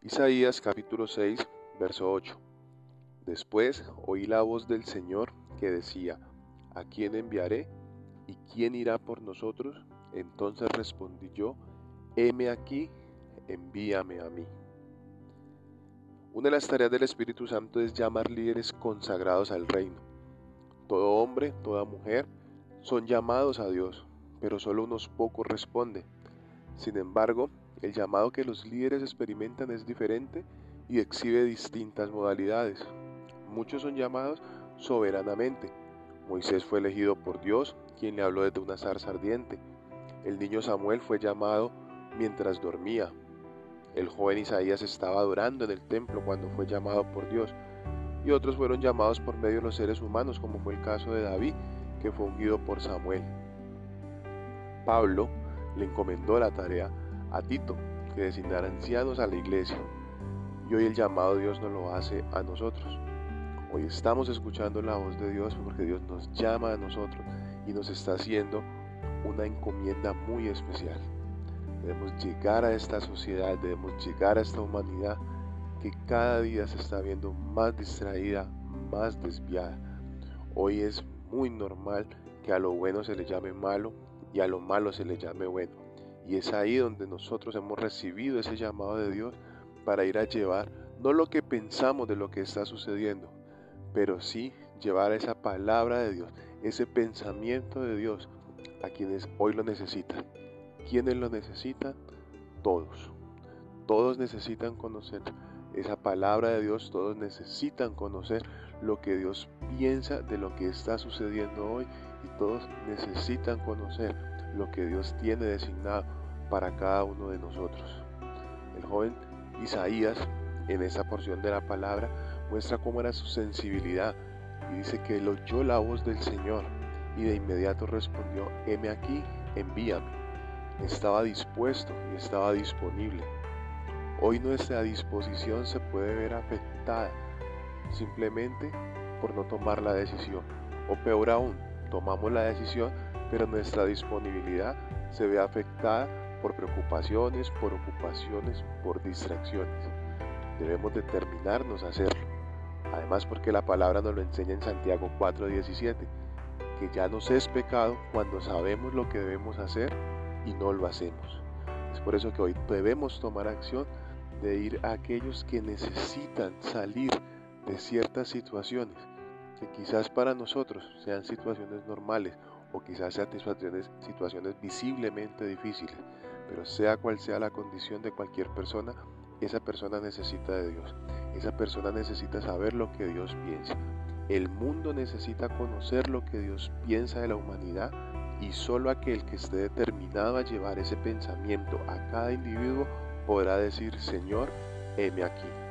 Isaías capítulo 6, verso 8. Después oí la voz del Señor que decía, ¿a quién enviaré? ¿Y quién irá por nosotros? Entonces respondí yo, heme aquí, envíame a mí. Una de las tareas del Espíritu Santo es llamar líderes consagrados al reino. Todo hombre, toda mujer son llamados a Dios, pero solo unos pocos responden. Sin embargo, el llamado que los líderes experimentan es diferente y exhibe distintas modalidades. Muchos son llamados soberanamente. Moisés fue elegido por Dios, quien le habló desde una zarza ardiente. El niño Samuel fue llamado mientras dormía. El joven Isaías estaba adorando en el templo cuando fue llamado por Dios. Y otros fueron llamados por medio de los seres humanos, como fue el caso de David, que fue ungido por Samuel. Pablo le encomendó la tarea a Tito, que designara ancianos a la iglesia. Y hoy el llamado Dios nos lo hace a nosotros. Hoy estamos escuchando la voz de Dios porque Dios nos llama a nosotros y nos está haciendo una encomienda muy especial. Debemos llegar a esta sociedad, debemos llegar a esta humanidad que cada día se está viendo más distraída, más desviada. Hoy es muy normal que a lo bueno se le llame malo y a lo malo se le llame bueno. Y es ahí donde nosotros hemos recibido ese llamado de Dios para ir a llevar no lo que pensamos de lo que está sucediendo, pero sí llevar esa palabra de Dios, ese pensamiento de Dios a quienes hoy lo necesitan. ¿Quiénes lo necesitan? Todos. Todos necesitan conocer esa palabra de Dios, todos necesitan conocer lo que Dios piensa de lo que está sucediendo hoy y todos necesitan conocer lo que Dios tiene designado para cada uno de nosotros. El joven Isaías, en esa porción de la palabra, muestra cómo era su sensibilidad y dice que él oyó la voz del Señor y de inmediato respondió, heme aquí, envíame. Estaba dispuesto y estaba disponible. Hoy nuestra disposición se puede ver afectada simplemente por no tomar la decisión. O peor aún, tomamos la decisión, pero nuestra disponibilidad se ve afectada por preocupaciones, por ocupaciones, por distracciones. Debemos determinarnos a hacerlo. Además porque la palabra nos lo enseña en Santiago 4:17, que ya nos es pecado cuando sabemos lo que debemos hacer y no lo hacemos. Es por eso que hoy debemos tomar acción de ir a aquellos que necesitan salir de ciertas situaciones, que quizás para nosotros sean situaciones normales o quizás sean situaciones, situaciones visiblemente difíciles, pero sea cual sea la condición de cualquier persona, esa persona necesita de Dios. Esa persona necesita saber lo que Dios piensa. El mundo necesita conocer lo que Dios piensa de la humanidad y solo aquel que esté determinado a llevar ese pensamiento a cada individuo podrá decir, Señor, heme aquí.